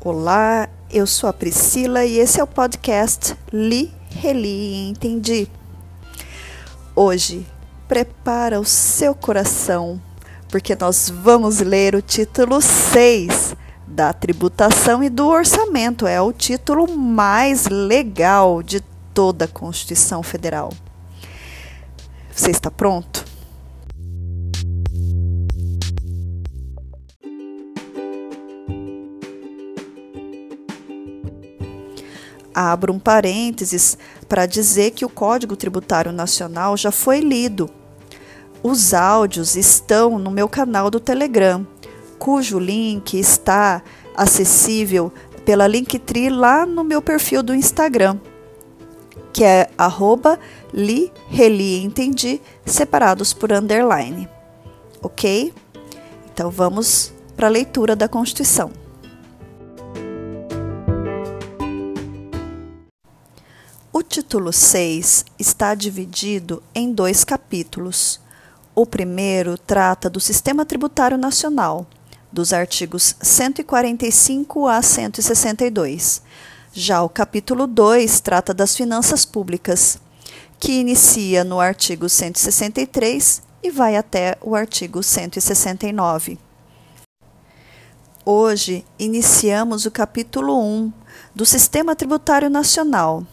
Olá, eu sou a Priscila e esse é o podcast Li, Reli e Entendi. Hoje, prepara o seu coração, porque nós vamos ler o título 6 da tributação e do orçamento. É o título mais legal de toda a Constituição Federal. Você está pronto? Abro um parênteses para dizer que o Código Tributário Nacional já foi lido. Os áudios estão no meu canal do Telegram, cujo link está acessível pela Linktree lá no meu perfil do Instagram, que é arroba li, reli, entendi, separados por underline. Ok? Então vamos para a leitura da Constituição. O título 6 está dividido em dois capítulos. O primeiro trata do Sistema Tributário Nacional, dos artigos 145 a 162. Já o capítulo 2 trata das finanças públicas, que inicia no artigo 163 e vai até o artigo 169. Hoje iniciamos o capítulo 1 do Sistema Tributário Nacional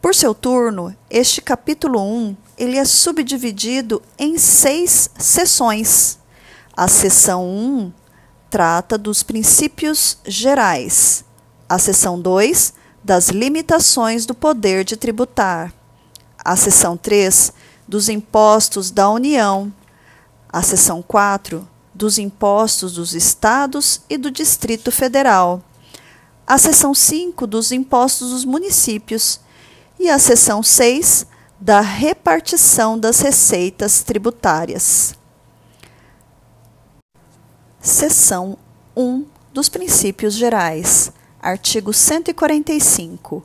por seu turno, este capítulo 1 ele é subdividido em seis sessões. A seção 1 trata dos princípios gerais. A seção 2 das limitações do poder de tributar. A seção 3 dos impostos da União. A seção 4 dos impostos dos estados e do Distrito Federal. A seção 5 dos impostos dos municípios e a seção 6 da repartição das receitas tributárias. Seção 1 dos princípios gerais. Artigo 145.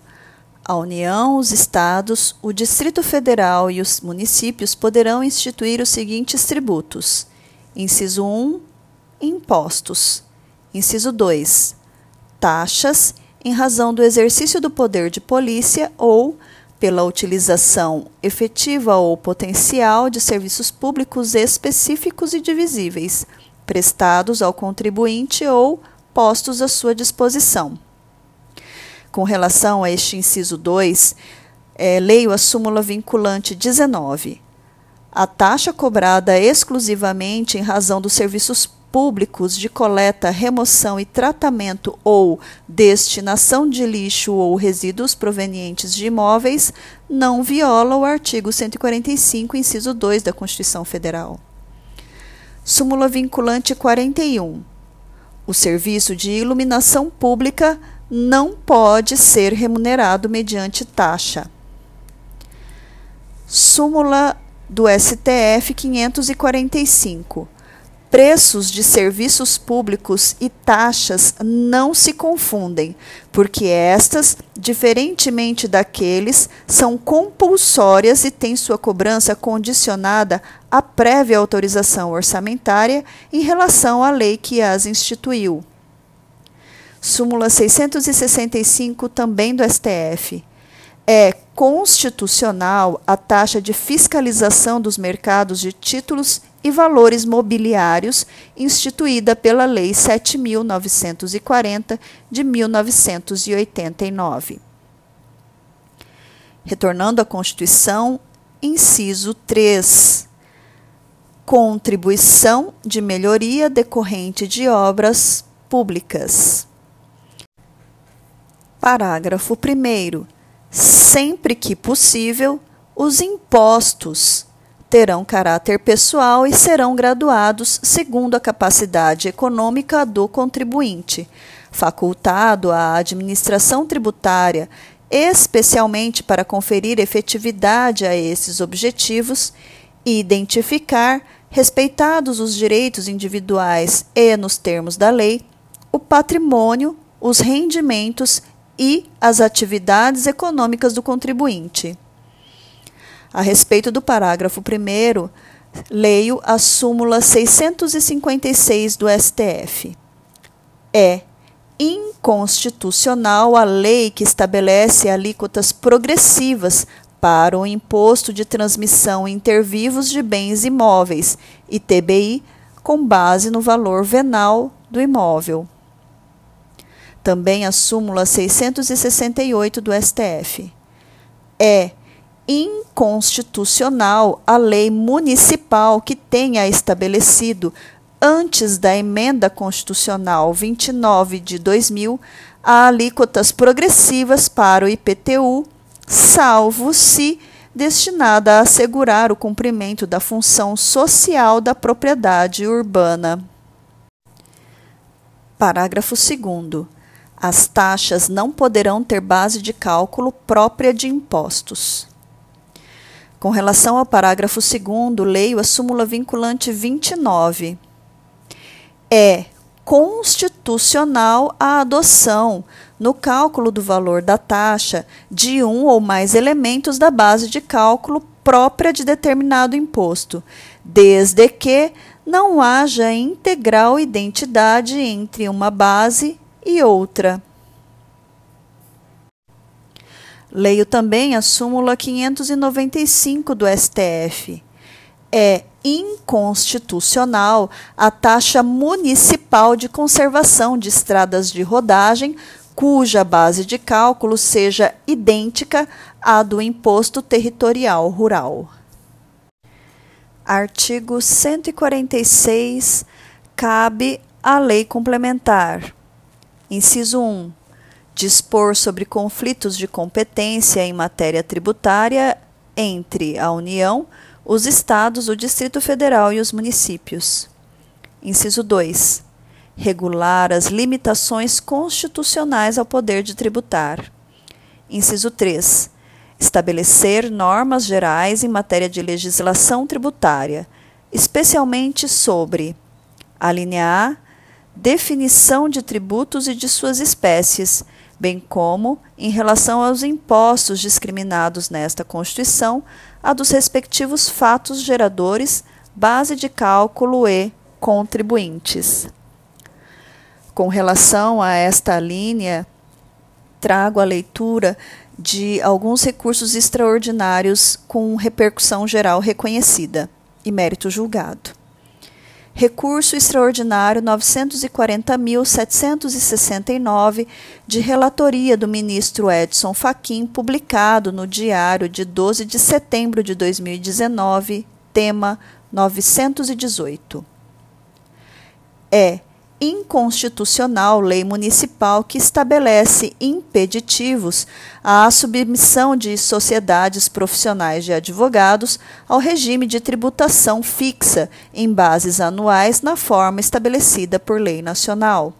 A União, os Estados, o Distrito Federal e os municípios poderão instituir os seguintes tributos: Inciso 1, impostos. Inciso 2, taxas em razão do exercício do poder de polícia ou pela utilização efetiva ou potencial de serviços públicos específicos e divisíveis, prestados ao contribuinte ou postos à sua disposição. Com relação a este inciso 2, é, leio a súmula vinculante 19. A taxa cobrada exclusivamente em razão dos serviços públicos de coleta, remoção e tratamento ou destinação de lixo ou resíduos provenientes de imóveis não viola o artigo 145, inciso 2 da Constituição Federal. Súmula vinculante 41. O serviço de iluminação pública não pode ser remunerado mediante taxa. Súmula do STF 545 preços de serviços públicos e taxas não se confundem, porque estas, diferentemente daqueles, são compulsórias e têm sua cobrança condicionada à prévia autorização orçamentária em relação à lei que as instituiu. Súmula 665, também do STF. É constitucional a taxa de fiscalização dos mercados de títulos e valores mobiliários instituída pela Lei 7.940 de 1989. Retornando à Constituição, inciso 3. Contribuição de melhoria decorrente de obras públicas. Parágrafo 1 sempre que possível, os impostos terão caráter pessoal e serão graduados segundo a capacidade econômica do contribuinte, facultado à administração tributária, especialmente para conferir efetividade a esses objetivos e identificar, respeitados os direitos individuais e nos termos da lei, o patrimônio, os rendimentos e as atividades econômicas do contribuinte. A respeito do parágrafo 1, leio a súmula 656 do STF. É inconstitucional a lei que estabelece alíquotas progressivas para o imposto de transmissão intervivos de bens imóveis, ITBI, com base no valor venal do imóvel. Também a súmula 668 do STF. É inconstitucional a lei municipal que tenha estabelecido, antes da emenda constitucional 29 de 2000, a alíquotas progressivas para o IPTU, salvo se destinada a assegurar o cumprimento da função social da propriedade urbana. Parágrafo 2. As taxas não poderão ter base de cálculo própria de impostos. Com relação ao parágrafo 2, leio a súmula vinculante 29. É constitucional a adoção, no cálculo do valor da taxa, de um ou mais elementos da base de cálculo própria de determinado imposto, desde que não haja integral identidade entre uma base e outra. Leio também a súmula 595 do STF. É inconstitucional a taxa municipal de conservação de estradas de rodagem cuja base de cálculo seja idêntica à do imposto territorial rural. Artigo 146. Cabe à lei complementar. Inciso 1. Dispor sobre conflitos de competência em matéria tributária entre a União, os Estados, o Distrito Federal e os municípios. Inciso 2. Regular as limitações constitucionais ao poder de tributar. Inciso 3. Estabelecer normas gerais em matéria de legislação tributária, especialmente sobre a linha A definição de tributos e de suas espécies, bem como em relação aos impostos discriminados nesta Constituição, a dos respectivos fatos geradores, base de cálculo e contribuintes. Com relação a esta linha, trago a leitura de alguns recursos extraordinários com repercussão geral reconhecida e mérito julgado. Recurso extraordinário 940.769 de relatoria do ministro Edson Fachin, publicado no Diário de 12 de setembro de 2019, tema 918. É inconstitucional lei municipal que estabelece impeditivos à submissão de sociedades profissionais de advogados ao regime de tributação fixa em bases anuais na forma estabelecida por lei nacional.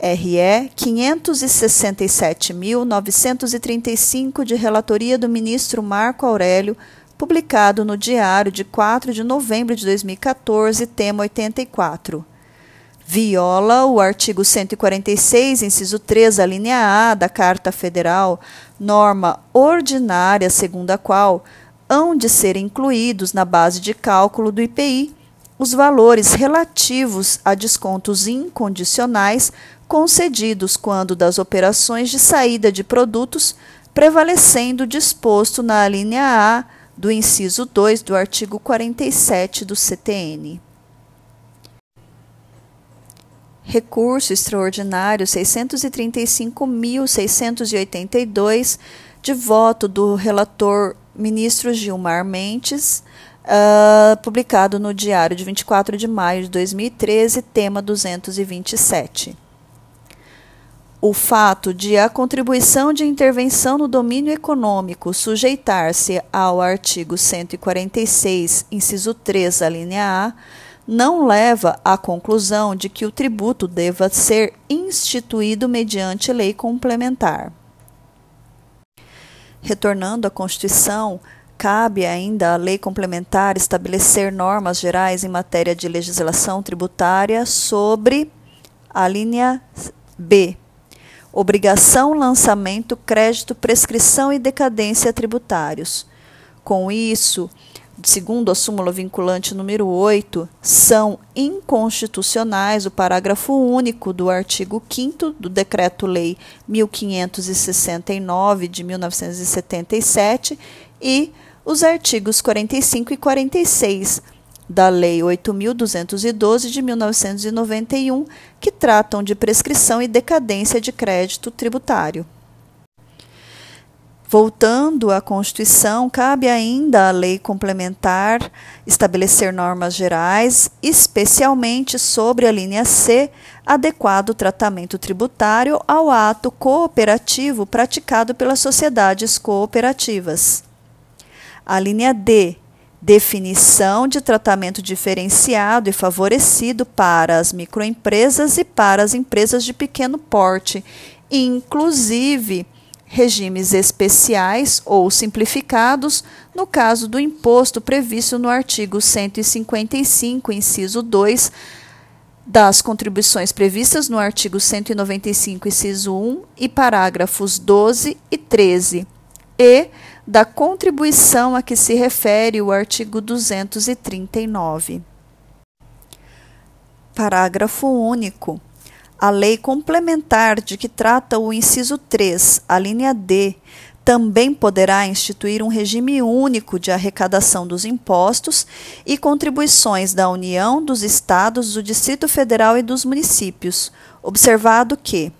RE 567.935 de relatoria do ministro Marco Aurélio publicado no Diário de 4 de novembro de 2014, tema 84. Viola o artigo 146, inciso 3, a linha A da Carta Federal, norma ordinária segundo a qual hão de ser incluídos na base de cálculo do IPI os valores relativos a descontos incondicionais concedidos quando das operações de saída de produtos, prevalecendo o disposto na linha A do inciso 2 do artigo 47 do CTN. Recurso extraordinário 635.682, de voto do relator ministro Gilmar Mendes, uh, publicado no Diário de 24 de maio de 2013, tema 227 o fato de a contribuição de intervenção no domínio econômico sujeitar-se ao artigo 146, inciso 3, a linha A, não leva à conclusão de que o tributo deva ser instituído mediante lei complementar. Retornando à Constituição, cabe ainda à lei complementar estabelecer normas gerais em matéria de legislação tributária sobre a linha B obrigação, lançamento, crédito, prescrição e decadência tributários. Com isso, segundo a súmula vinculante número 8, são inconstitucionais o parágrafo único do artigo 5 do Decreto-Lei 1569 de 1977 e os artigos 45 e 46 da Lei 8.212 de 1991, que tratam de prescrição e decadência de crédito tributário. Voltando à Constituição, cabe ainda à lei complementar estabelecer normas gerais, especialmente sobre a linha C, adequado tratamento tributário ao ato cooperativo praticado pelas sociedades cooperativas. A linha D, definição de tratamento diferenciado e favorecido para as microempresas e para as empresas de pequeno porte, inclusive regimes especiais ou simplificados, no caso do imposto previsto no artigo 155, inciso 2, das contribuições previstas no artigo 195, inciso 1 e parágrafos 12 e 13, e da contribuição a que se refere o artigo 239. Parágrafo único. A lei complementar de que trata o inciso 3, a linha D, também poderá instituir um regime único de arrecadação dos impostos e contribuições da União, dos Estados, do Distrito Federal e dos municípios, observado que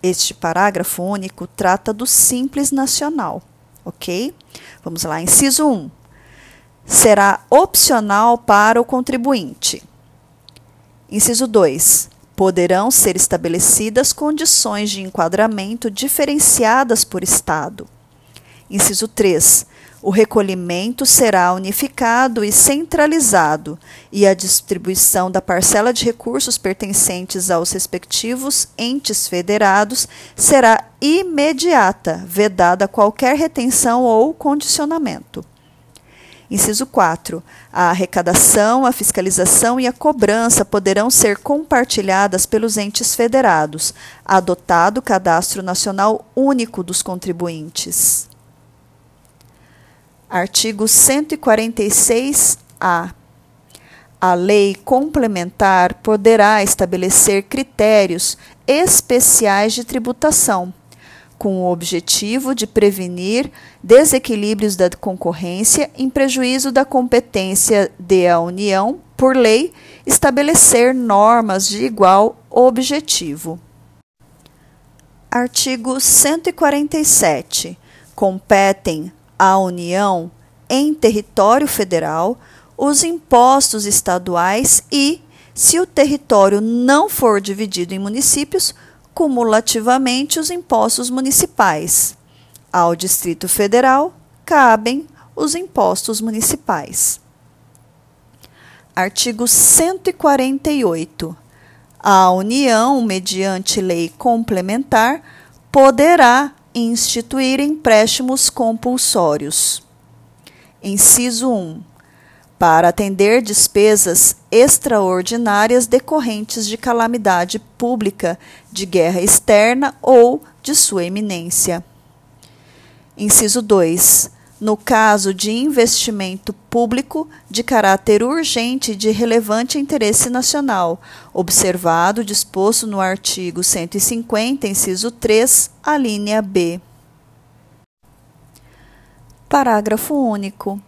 este parágrafo único trata do Simples Nacional, ok? Vamos lá, inciso 1. Será opcional para o contribuinte. Inciso 2 poderão ser estabelecidas condições de enquadramento diferenciadas por Estado. Inciso 3. O recolhimento será unificado e centralizado, e a distribuição da parcela de recursos pertencentes aos respectivos entes federados será imediata, vedada qualquer retenção ou condicionamento. Inciso 4. A arrecadação, a fiscalização e a cobrança poderão ser compartilhadas pelos entes federados, adotado o Cadastro Nacional Único dos Contribuintes. Artigo 146-A. A lei complementar poderá estabelecer critérios especiais de tributação com o objetivo de prevenir desequilíbrios da concorrência em prejuízo da competência de a União, por lei, estabelecer normas de igual objetivo. Artigo 147. Competem à União, em território federal, os impostos estaduais e, se o território não for dividido em municípios, cumulativamente os impostos municipais. Ao Distrito Federal cabem os impostos municipais. Artigo 148. A União, mediante lei complementar, poderá instituir empréstimos compulsórios. Inciso 1 para atender despesas extraordinárias decorrentes de calamidade pública, de guerra externa ou de sua eminência. Inciso 2. No caso de investimento público de caráter urgente de relevante interesse nacional, observado o disposto no artigo 150, inciso 3, a linha B. Parágrafo único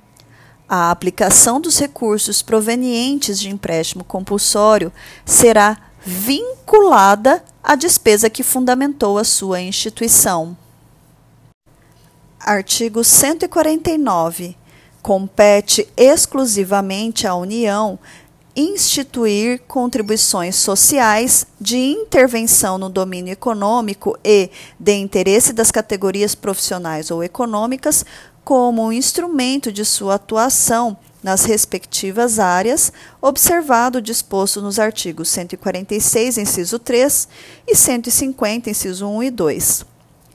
a aplicação dos recursos provenientes de empréstimo compulsório será vinculada à despesa que fundamentou a sua instituição. Artigo 149. Compete exclusivamente à União instituir contribuições sociais de intervenção no domínio econômico e de interesse das categorias profissionais ou econômicas como um instrumento de sua atuação nas respectivas áreas, observado o disposto nos artigos 146, inciso 3 e 150, inciso 1 e 2,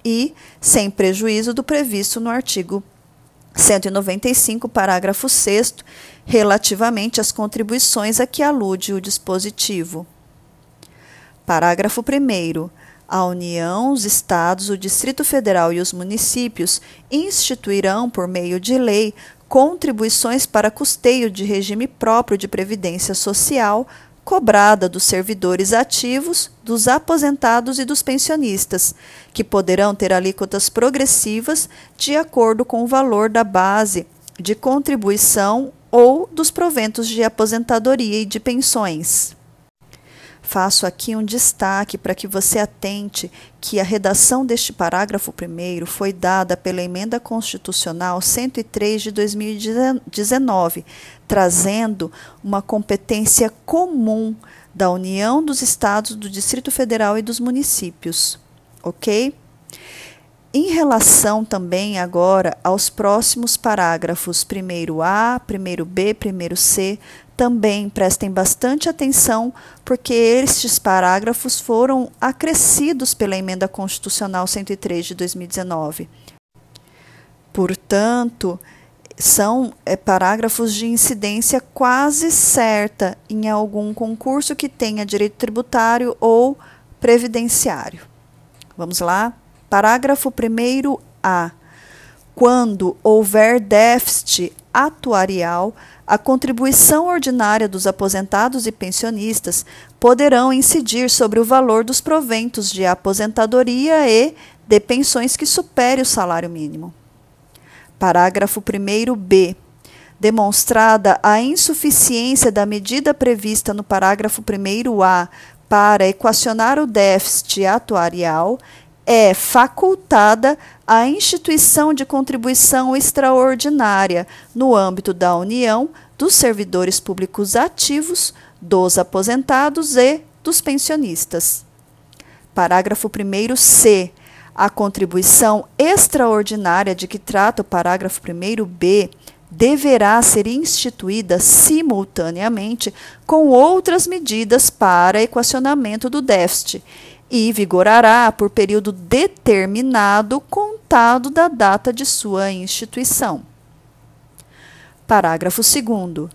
e sem prejuízo do previsto no artigo 195, parágrafo 6 relativamente às contribuições a que alude o dispositivo. Parágrafo 1 a União, os Estados, o Distrito Federal e os municípios instituirão, por meio de lei, contribuições para custeio de regime próprio de previdência social cobrada dos servidores ativos, dos aposentados e dos pensionistas, que poderão ter alíquotas progressivas de acordo com o valor da base de contribuição ou dos proventos de aposentadoria e de pensões. Faço aqui um destaque para que você atente que a redação deste parágrafo primeiro foi dada pela Emenda Constitucional 103 de 2019, trazendo uma competência comum da União dos Estados, do Distrito Federal e dos municípios. Ok? Em relação também agora aos próximos parágrafos, primeiro A, primeiro B, primeiro C, também prestem bastante atenção, porque estes parágrafos foram acrescidos pela Emenda Constitucional 103 de 2019. Portanto, são é, parágrafos de incidência quase certa em algum concurso que tenha direito tributário ou previdenciário. Vamos lá? Parágrafo 1A. Quando houver déficit atuarial, a contribuição ordinária dos aposentados e pensionistas poderão incidir sobre o valor dos proventos de aposentadoria e de pensões que supere o salário mínimo. Parágrafo 1b. Demonstrada a insuficiência da medida prevista no parágrafo 1a para equacionar o déficit atuarial, é facultada a instituição de contribuição extraordinária no âmbito da União dos servidores públicos ativos, dos aposentados e dos pensionistas. Parágrafo 1c. A contribuição extraordinária de que trata o parágrafo 1b deverá ser instituída simultaneamente com outras medidas para equacionamento do déficit e vigorará por período determinado contado da data de sua instituição. Parágrafo 2.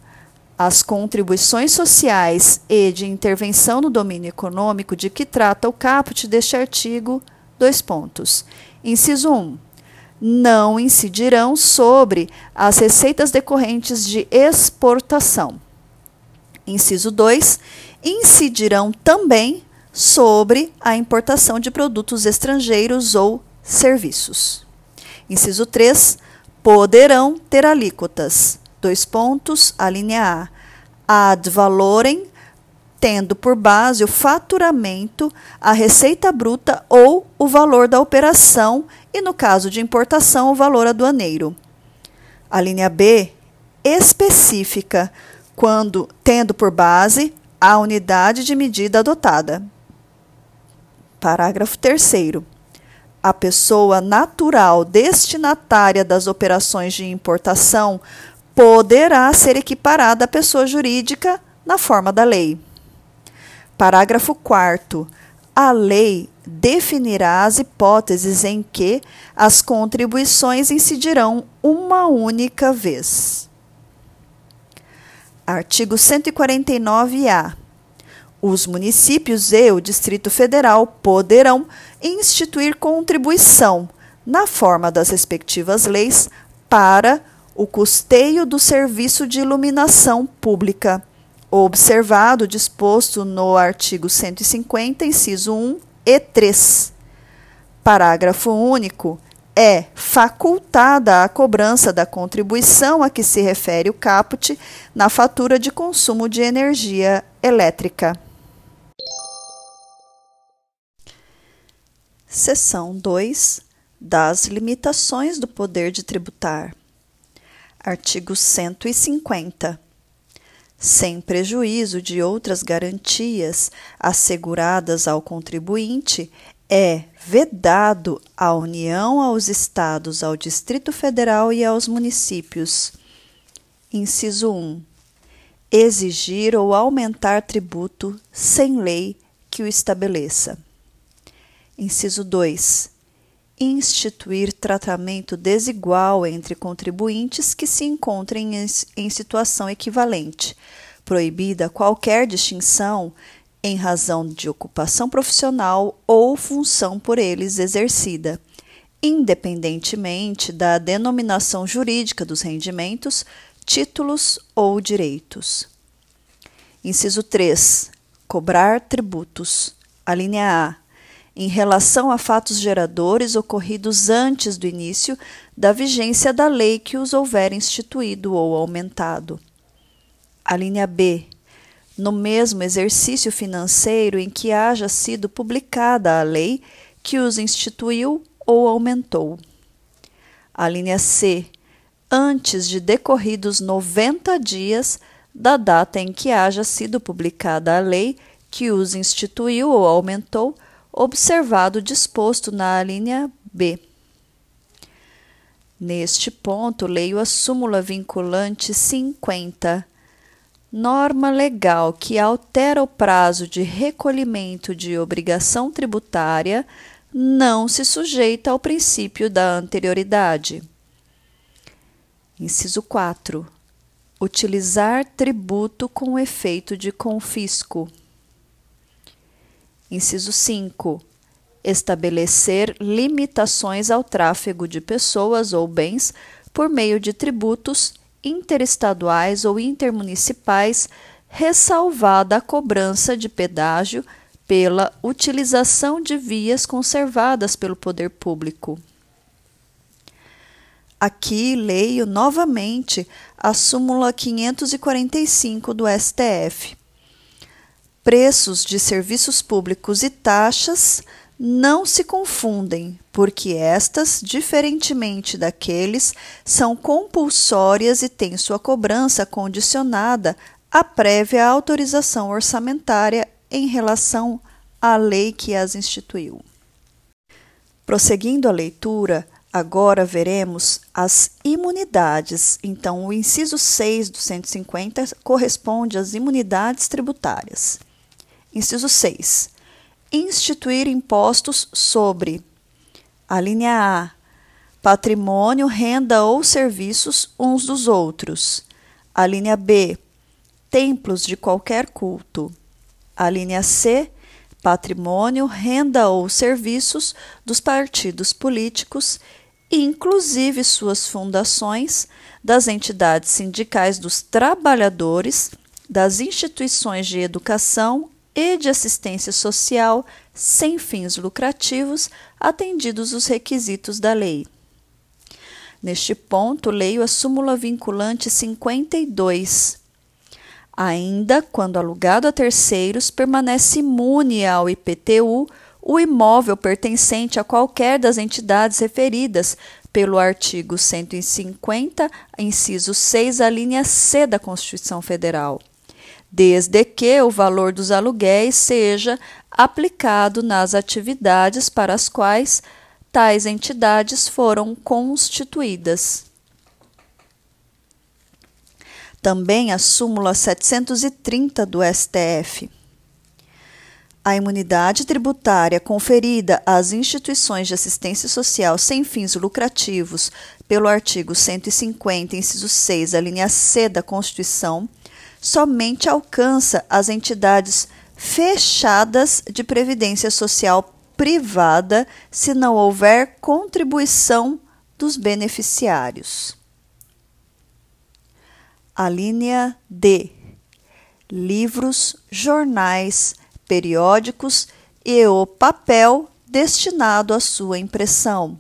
As contribuições sociais e de intervenção no domínio econômico de que trata o caput deste artigo, dois pontos. Inciso 1. Não incidirão sobre as receitas decorrentes de exportação. Inciso 2. Incidirão também sobre a importação de produtos estrangeiros ou serviços. Inciso 3. Poderão ter alíquotas. Dois pontos, a linha A. Ad valorem, tendo por base o faturamento, a receita bruta ou o valor da operação e, no caso de importação, o valor aduaneiro. A linha B. Específica, quando tendo por base a unidade de medida adotada. Parágrafo 3. A pessoa natural destinatária das operações de importação poderá ser equiparada à pessoa jurídica na forma da lei. Parágrafo 4. A lei definirá as hipóteses em que as contribuições incidirão uma única vez. Artigo 149-A. Os municípios e o Distrito Federal poderão instituir contribuição, na forma das respectivas leis, para o custeio do serviço de iluminação pública, observado disposto no artigo 150, inciso 1 e 3. Parágrafo único. É facultada a cobrança da contribuição a que se refere o caput na fatura de consumo de energia elétrica. Seção 2 das limitações do poder de tributar. Artigo 150. Sem prejuízo de outras garantias asseguradas ao contribuinte, é vedado à União, aos Estados, ao Distrito Federal e aos municípios. Inciso 1. Exigir ou aumentar tributo sem lei que o estabeleça. Inciso 2. Instituir tratamento desigual entre contribuintes que se encontrem em situação equivalente, proibida qualquer distinção em razão de ocupação profissional ou função por eles exercida, independentemente da denominação jurídica dos rendimentos, títulos ou direitos. Inciso 3. Cobrar tributos. A linha A. Em relação a fatos geradores ocorridos antes do início da vigência da lei que os houver instituído ou aumentado. A linha B. No mesmo exercício financeiro em que haja sido publicada a lei que os instituiu ou aumentou. A linha C. Antes de decorridos 90 dias da data em que haja sido publicada a lei que os instituiu ou aumentou, observado disposto na linha B. Neste ponto, leio a súmula vinculante 50. Norma legal que altera o prazo de recolhimento de obrigação tributária não se sujeita ao princípio da anterioridade. Inciso 4. Utilizar tributo com efeito de confisco. Inciso 5 estabelecer limitações ao tráfego de pessoas ou bens por meio de tributos interestaduais ou intermunicipais, ressalvada a cobrança de pedágio pela utilização de vias conservadas pelo poder público. Aqui leio novamente a súmula 545 do STF. Preços de serviços públicos e taxas não se confundem, porque estas, diferentemente daqueles, são compulsórias e têm sua cobrança condicionada à prévia autorização orçamentária em relação à lei que as instituiu. Prosseguindo a leitura, agora veremos as imunidades. Então, o inciso 6 do 150 corresponde às imunidades tributárias. Inciso 6 instituir impostos sobre a linha A, patrimônio, renda ou serviços uns dos outros. A linha B, templos de qualquer culto. A linha C, patrimônio, renda ou serviços dos partidos políticos, inclusive suas fundações, das entidades sindicais dos trabalhadores, das instituições de educação e de assistência social sem fins lucrativos, atendidos os requisitos da lei. Neste ponto, leio a súmula vinculante 52. Ainda quando alugado a terceiros, permanece imune ao IPTU o imóvel pertencente a qualquer das entidades referidas pelo artigo 150, inciso 6, a linha C da Constituição Federal desde que o valor dos aluguéis seja aplicado nas atividades para as quais tais entidades foram constituídas. Também a súmula 730 do STF. A imunidade tributária conferida às instituições de assistência social sem fins lucrativos pelo artigo 150, inciso 6, a linha C da Constituição, somente alcança as entidades fechadas de previdência social privada se não houver contribuição dos beneficiários. A linha D. Livros, jornais, periódicos e o papel destinado à sua impressão.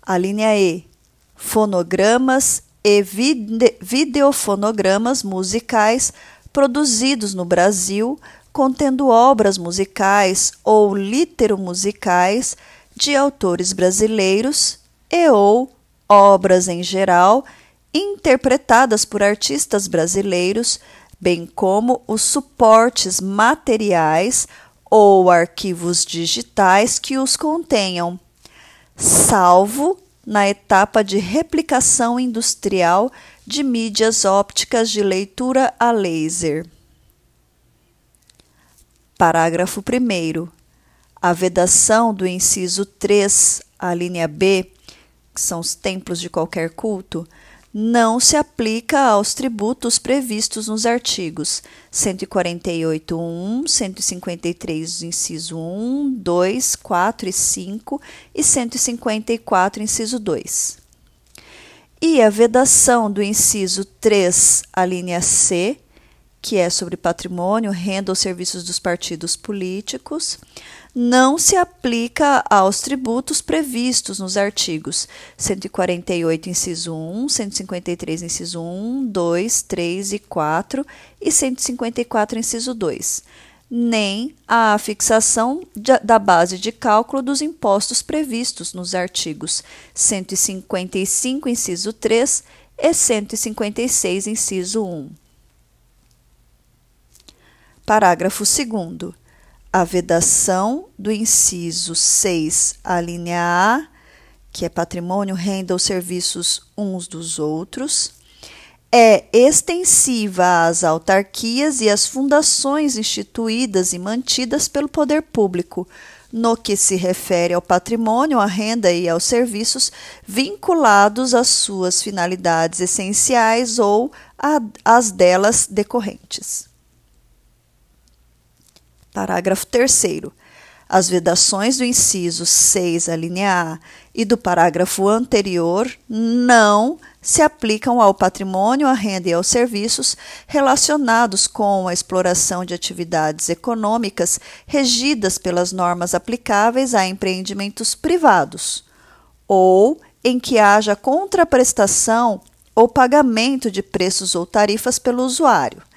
A linha E. Fonogramas e vide videofonogramas musicais produzidos no Brasil, contendo obras musicais ou literomusicais de autores brasileiros e ou obras em geral interpretadas por artistas brasileiros, bem como os suportes materiais ou arquivos digitais que os contenham, salvo na etapa de replicação industrial de mídias ópticas de leitura a laser. Parágrafo 1. A vedação do inciso 3, a linha B, que são os templos de qualquer culto, não se aplica aos tributos previstos nos artigos 148.1, 153, inciso 1, 2, 4 e 5 e 154, inciso 2. E a vedação do inciso 3, a linha C, que é sobre patrimônio, renda ou serviços dos partidos políticos, não se aplica aos tributos previstos nos artigos. 148, inciso 1, 153, inciso 1, 2, 3 e 4 e 154, inciso 2, nem à fixação da base de cálculo dos impostos previstos nos artigos. 155, inciso 3 e 156, inciso 1. Parágrafo 2 a vedação do inciso 6, a linha A, que é patrimônio, renda ou serviços uns dos outros, é extensiva às autarquias e às fundações instituídas e mantidas pelo poder público, no que se refere ao patrimônio, à renda e aos serviços vinculados às suas finalidades essenciais ou às delas decorrentes. Parágrafo 3. As vedações do inciso 6, a linha A, e do parágrafo anterior não se aplicam ao patrimônio, à renda e aos serviços relacionados com a exploração de atividades econômicas regidas pelas normas aplicáveis a empreendimentos privados, ou em que haja contraprestação ou pagamento de preços ou tarifas pelo usuário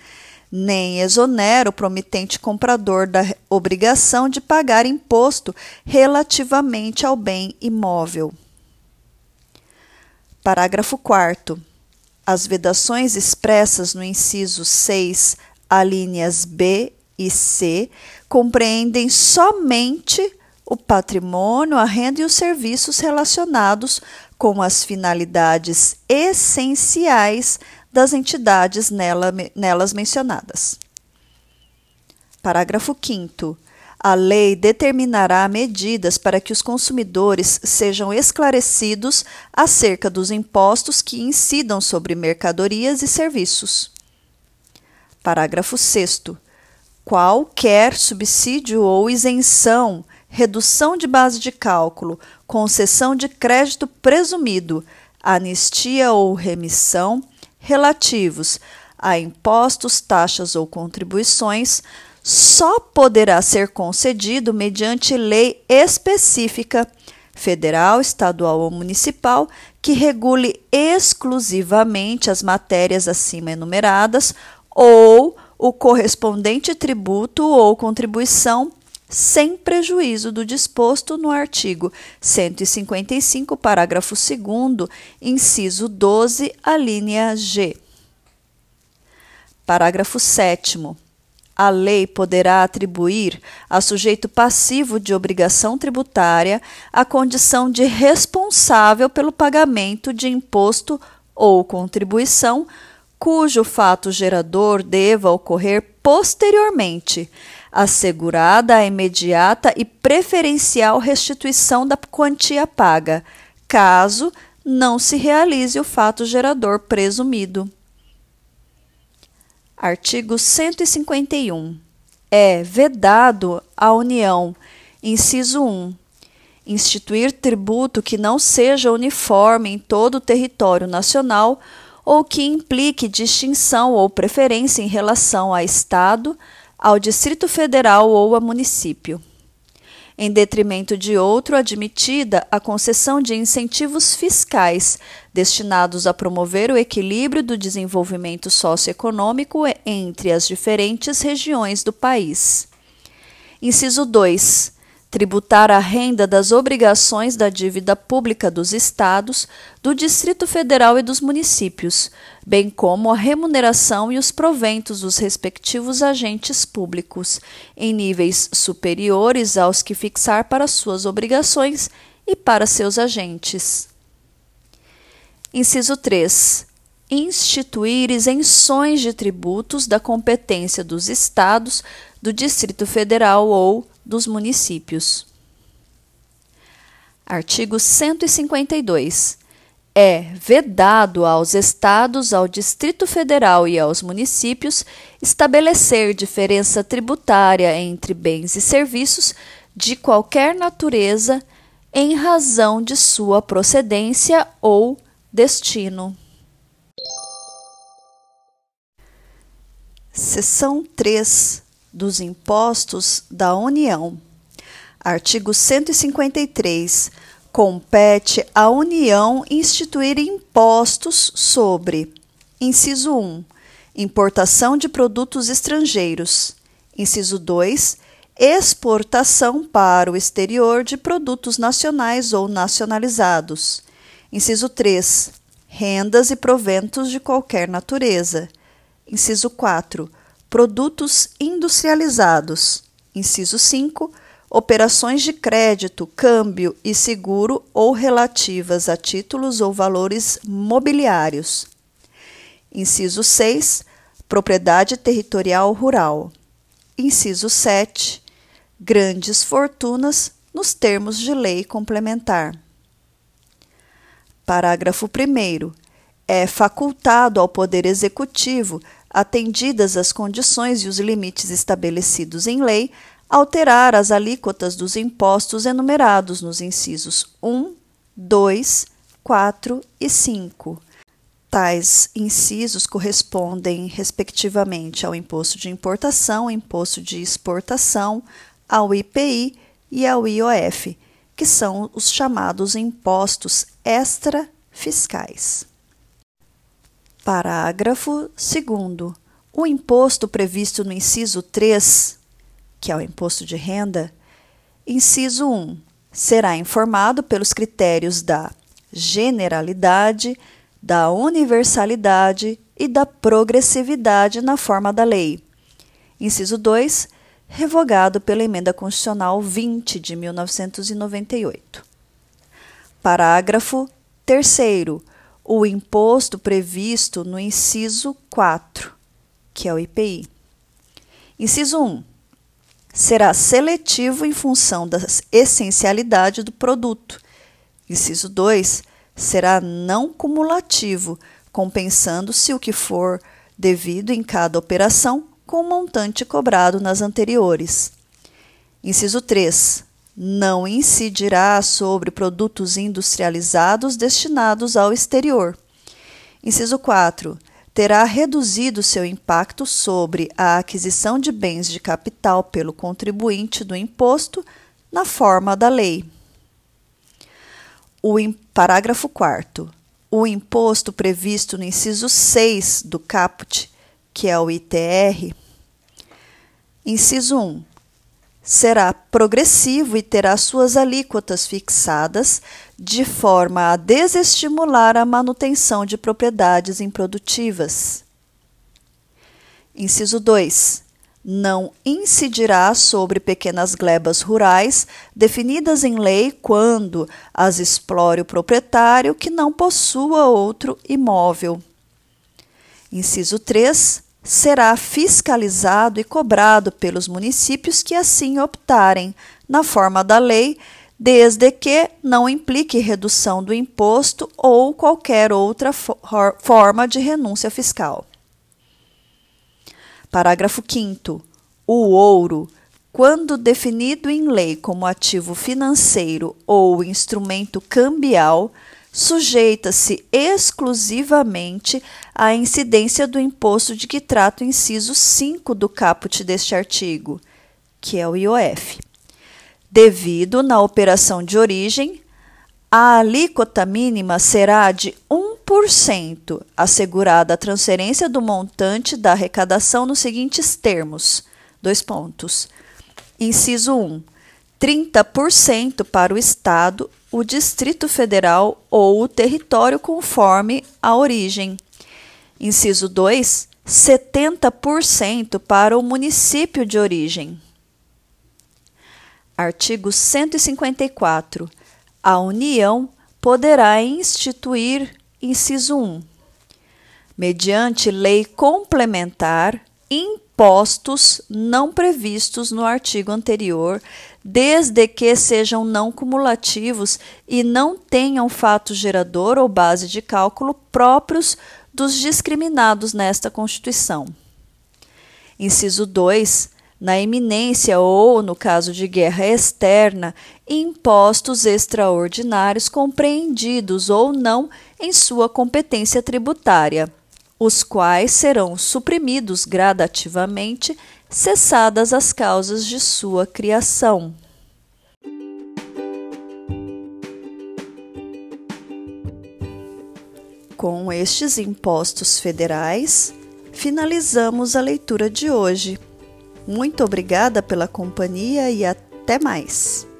nem exonera o promitente comprador da obrigação de pagar imposto relativamente ao bem imóvel. Parágrafo 4. As vedações expressas no inciso 6, alíneas B e C, compreendem somente o patrimônio, a renda e os serviços relacionados com as finalidades essenciais das entidades nela, nelas mencionadas. Parágrafo 5. A lei determinará medidas para que os consumidores sejam esclarecidos acerca dos impostos que incidam sobre mercadorias e serviços. Parágrafo 6. Qualquer subsídio ou isenção, redução de base de cálculo, concessão de crédito presumido, anistia ou remissão relativos a impostos, taxas ou contribuições só poderá ser concedido mediante lei específica, federal, estadual ou municipal, que regule exclusivamente as matérias acima enumeradas ou o correspondente tributo ou contribuição sem prejuízo do disposto no artigo 155, parágrafo 2, inciso 12, a linha G. Parágrafo 7. A lei poderá atribuir a sujeito passivo de obrigação tributária a condição de responsável pelo pagamento de imposto ou contribuição cujo fato gerador deva ocorrer posteriormente assegurada a imediata e preferencial restituição da quantia paga, caso não se realize o fato gerador presumido. Artigo 151. É vedado à União, inciso 1, instituir tributo que não seja uniforme em todo o território nacional ou que implique distinção ou preferência em relação a Estado, ao Distrito Federal ou a município. Em detrimento de outro, admitida a concessão de incentivos fiscais destinados a promover o equilíbrio do desenvolvimento socioeconômico entre as diferentes regiões do país. Inciso 2 tributar a renda das obrigações da dívida pública dos estados, do Distrito Federal e dos municípios, bem como a remuneração e os proventos dos respectivos agentes públicos, em níveis superiores aos que fixar para suas obrigações e para seus agentes. Inciso 3. Instituir isenções de tributos da competência dos estados, do Distrito Federal ou dos municípios. Artigo 152. é vedado aos estados, ao Distrito Federal e aos municípios estabelecer diferença tributária entre bens e serviços de qualquer natureza em razão de sua procedência ou destino. Seção 3 dos Impostos da União. Artigo 153 compete à União instituir impostos sobre: inciso 1, importação de produtos estrangeiros, inciso 2, exportação para o exterior de produtos nacionais ou nacionalizados, inciso 3, rendas e proventos de qualquer natureza, inciso 4, produtos industrializados, inciso 5, operações de crédito, câmbio e seguro ou relativas a títulos ou valores mobiliários. Inciso 6. Propriedade territorial rural. Inciso 7. Grandes fortunas nos termos de lei complementar. Parágrafo 1. É facultado ao Poder Executivo, atendidas as condições e os limites estabelecidos em lei, alterar as alíquotas dos impostos enumerados nos incisos 1, 2, 4 e 5. Tais incisos correspondem, respectivamente, ao imposto de importação, imposto de exportação, ao IPI e ao IOF, que são os chamados impostos extra-fiscais. Parágrafo 2. O imposto previsto no inciso 3 que é o imposto de renda, inciso 1, será informado pelos critérios da generalidade, da universalidade e da progressividade na forma da lei. Inciso 2, revogado pela Emenda Constitucional 20 de 1998. Parágrafo 3. O imposto previsto no inciso 4, que é o IPI. Inciso 1 será seletivo em função da essencialidade do produto. Inciso 2 será não cumulativo, compensando-se o que for devido em cada operação com o montante cobrado nas anteriores. Inciso 3. Não incidirá sobre produtos industrializados destinados ao exterior. Inciso 4 terá reduzido seu impacto sobre a aquisição de bens de capital pelo contribuinte do imposto na forma da lei. O parágrafo 4 o imposto previsto no inciso 6 do caput, que é o ITR, inciso 1, será progressivo e terá suas alíquotas fixadas de forma a desestimular a manutenção de propriedades improdutivas. Inciso 2. Não incidirá sobre pequenas glebas rurais definidas em lei quando as explore o proprietário que não possua outro imóvel. Inciso 3 será fiscalizado e cobrado pelos municípios que assim optarem, na forma da lei, desde que não implique redução do imposto ou qualquer outra for forma de renúncia fiscal. Parágrafo 5. O ouro, quando definido em lei como ativo financeiro ou instrumento cambial, sujeita-se exclusivamente à incidência do imposto de que trata o inciso 5 do caput deste artigo, que é o IOF. Devido na operação de origem, a alíquota mínima será de 1%, assegurada a transferência do montante da arrecadação nos seguintes termos: dois pontos. Inciso 1. 30% para o Estado o Distrito Federal ou o território conforme a origem. Inciso 2, 70% para o município de origem. Artigo 154. A União poderá instituir, inciso 1, mediante lei complementar, impostos não previstos no artigo anterior, desde que sejam não cumulativos e não tenham fato gerador ou base de cálculo próprios dos discriminados nesta Constituição. Inciso 2. Na iminência ou, no caso de guerra externa, impostos extraordinários compreendidos ou não em sua competência tributária os quais serão suprimidos gradativamente, cessadas as causas de sua criação. Com estes impostos federais, finalizamos a leitura de hoje. Muito obrigada pela companhia e até mais!